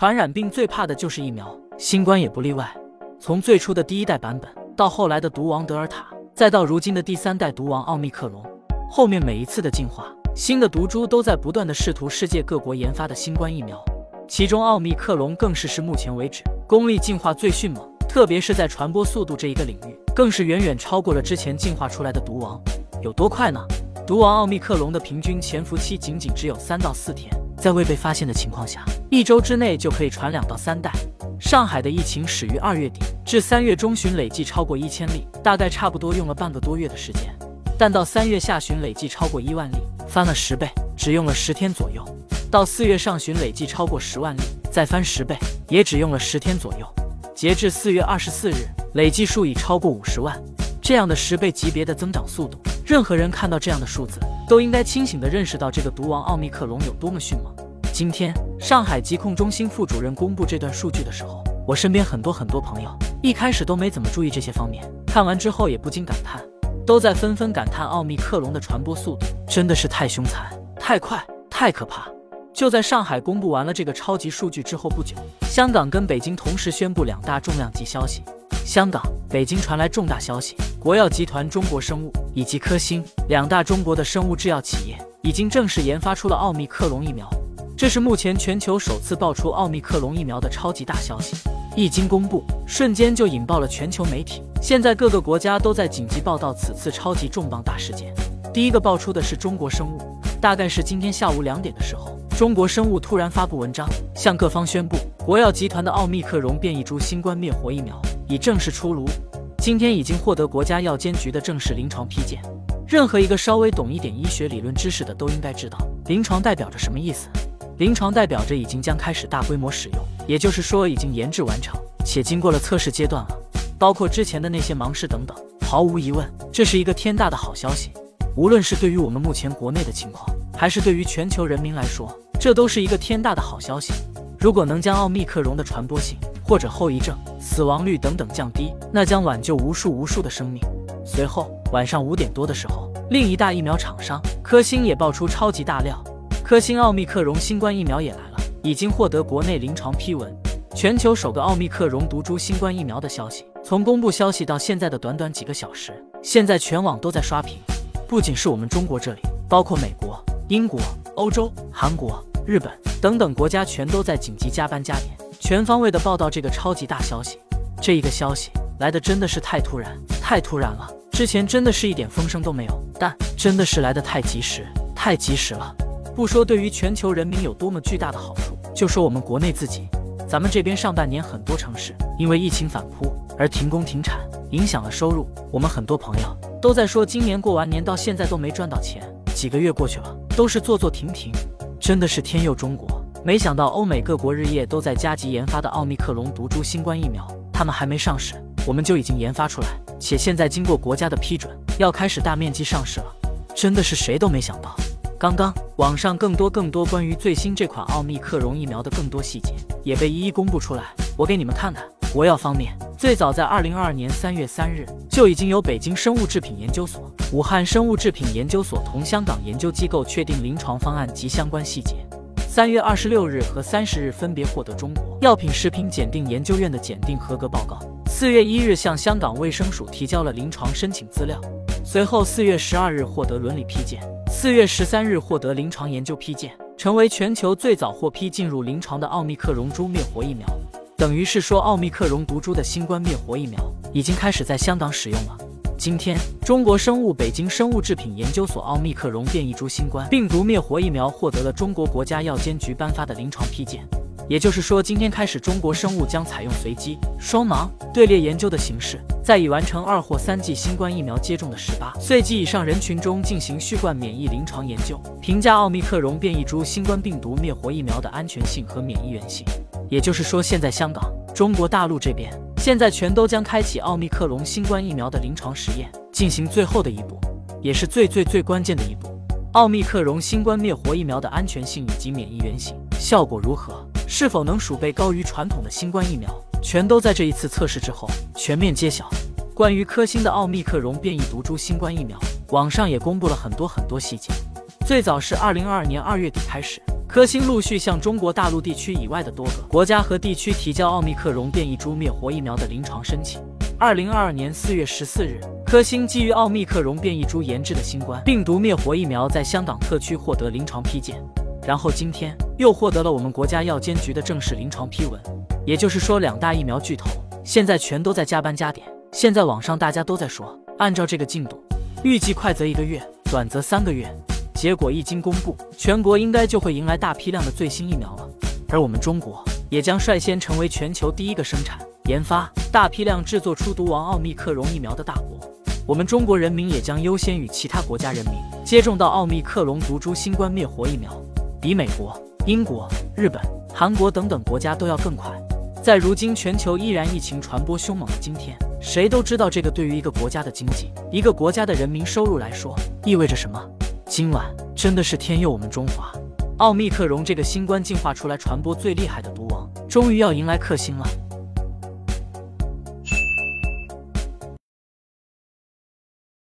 传染病最怕的就是疫苗，新冠也不例外。从最初的第一代版本，到后来的毒王德尔塔，再到如今的第三代毒王奥密克戎，后面每一次的进化，新的毒株都在不断的试图世界各国研发的新冠疫苗。其中奥密克戎更是是目前为止功力进化最迅猛，特别是在传播速度这一个领域，更是远远超过了之前进化出来的毒王。有多快呢？毒王奥密克戎的平均潜伏期仅仅只有三到四天。在未被发现的情况下，一周之内就可以传两到三代。上海的疫情始于二月底，至三月中旬累计超过一千例，大概差不多用了半个多月的时间。但到三月下旬累计超过一万例，翻了十倍，只用了十天左右。到四月上旬累计超过十万例，再翻十倍，也只用了十天左右。截至四月二十四日，累计数已超过五十万。这样的十倍级别的增长速度，任何人看到这样的数字，都应该清醒地认识到这个毒王奥密克戎有多么迅猛。今天，上海疾控中心副主任公布这段数据的时候，我身边很多很多朋友一开始都没怎么注意这些方面，看完之后也不禁感叹，都在纷纷感叹奥密克戎的传播速度真的是太凶残、太快、太可怕。就在上海公布完了这个超级数据之后不久，香港跟北京同时宣布两大重量级消息。香港、北京传来重大消息，国药集团、中国生物以及科兴两大中国的生物制药企业已经正式研发出了奥密克戎疫苗。这是目前全球首次爆出奥密克戎疫苗的超级大消息，一经公布，瞬间就引爆了全球媒体。现在各个国家都在紧急报道此次超级重磅大事件。第一个爆出的是中国生物，大概是今天下午两点的时候。中国生物突然发布文章，向各方宣布，国药集团的奥密克戎变异株新冠灭活疫苗已正式出炉，今天已经获得国家药监局的正式临床批件。任何一个稍微懂一点医学理论知识的都应该知道，临床代表着什么意思？临床代表着已经将开始大规模使用，也就是说已经研制完成，且经过了测试阶段了，包括之前的那些盲试等等。毫无疑问，这是一个天大的好消息，无论是对于我们目前国内的情况，还是对于全球人民来说。这都是一个天大的好消息。如果能将奥密克戎的传播性或者后遗症、死亡率等等降低，那将挽救无数无数的生命。随后晚上五点多的时候，另一大疫苗厂商科兴也爆出超级大料，科兴奥密克戎新冠疫苗也来了，已经获得国内临床批文。全球首个奥密克戎毒株新冠疫苗的消息，从公布消息到现在的短短几个小时，现在全网都在刷屏。不仅是我们中国这里，包括美国、英国、欧洲、韩国。日本等等国家全都在紧急加班加点，全方位的报道这个超级大消息。这一个消息来的真的是太突然，太突然了。之前真的是一点风声都没有，但真的是来的太及时，太及时了。不说对于全球人民有多么巨大的好处，就说我们国内自己，咱们这边上半年很多城市因为疫情反扑而停工停产，影响了收入。我们很多朋友都在说，今年过完年到现在都没赚到钱，几个月过去了，都是坐坐停停。真的是天佑中国！没想到欧美各国日夜都在加急研发的奥密克戎毒株新冠疫苗，他们还没上市，我们就已经研发出来，且现在经过国家的批准，要开始大面积上市了。真的是谁都没想到。刚刚网上更多更多关于最新这款奥密克戎疫苗的更多细节也被一一公布出来，我给你们看看。国药方面，最早在二零二二年三月三日就已经由北京生物制品研究所、武汉生物制品研究所同香港研究机构确定临床方案及相关细节。三月二十六日和三十日分别获得中国药品食品检定研究院的检定合格报告。四月一日向香港卫生署提交了临床申请资料，随后四月十二日获得伦理批件，四月十三日获得临床研究批件，成为全球最早获批进入临床的奥密克戎株灭活疫苗。等于是说，奥密克戎毒株的新冠灭活疫苗已经开始在香港使用了。今天，中国生物北京生物制品研究所奥密克戎变异株新冠病毒灭活疫苗获得了中国国家药监局颁发的临床批件。也就是说，今天开始，中国生物将采用随机、双盲、队列研究的形式，在已完成二或三剂新冠疫苗接种的十八岁及以上人群中进行序贯免疫临床研究，评价奥密克戎变异株新冠病毒灭活疫苗的安全性和免疫原性。也就是说，现在香港、中国大陆这边现在全都将开启奥密克戎新冠疫苗的临床实验，进行最后的一步，也是最最最关键的一步。奥密克戎新冠灭活疫苗的安全性以及免疫原性效果如何，是否能数倍高于传统的新冠疫苗，全都在这一次测试之后全面揭晓。关于科兴的奥密克戎变异毒株新冠疫苗，网上也公布了很多很多细节。最早是二零二二年二月底开始。科兴陆续向中国大陆地区以外的多个国家和地区提交奥密克戎变异株灭活疫苗的临床申请。二零二二年四月十四日，科兴基于奥密克戎变异株研制的新冠病毒灭活疫苗在香港特区获得临床批件，然后今天又获得了我们国家药监局的正式临床批文。也就是说，两大疫苗巨头现在全都在加班加点。现在网上大家都在说，按照这个进度，预计快则一个月，短则三个月。结果一经公布，全国应该就会迎来大批量的最新疫苗了，而我们中国也将率先成为全球第一个生产。研发大批量制作出毒王奥密克戎疫苗的大国，我们中国人民也将优先与其他国家人民接种到奥密克戎毒株新冠灭活疫苗，比美国、英国、日本、韩国等等国家都要更快。在如今全球依然疫情传播凶猛的今天，谁都知道这个对于一个国家的经济、一个国家的人民收入来说意味着什么。今晚真的是天佑我们中华，奥密克戎这个新冠进化出来传播最厉害的毒王，终于要迎来克星了。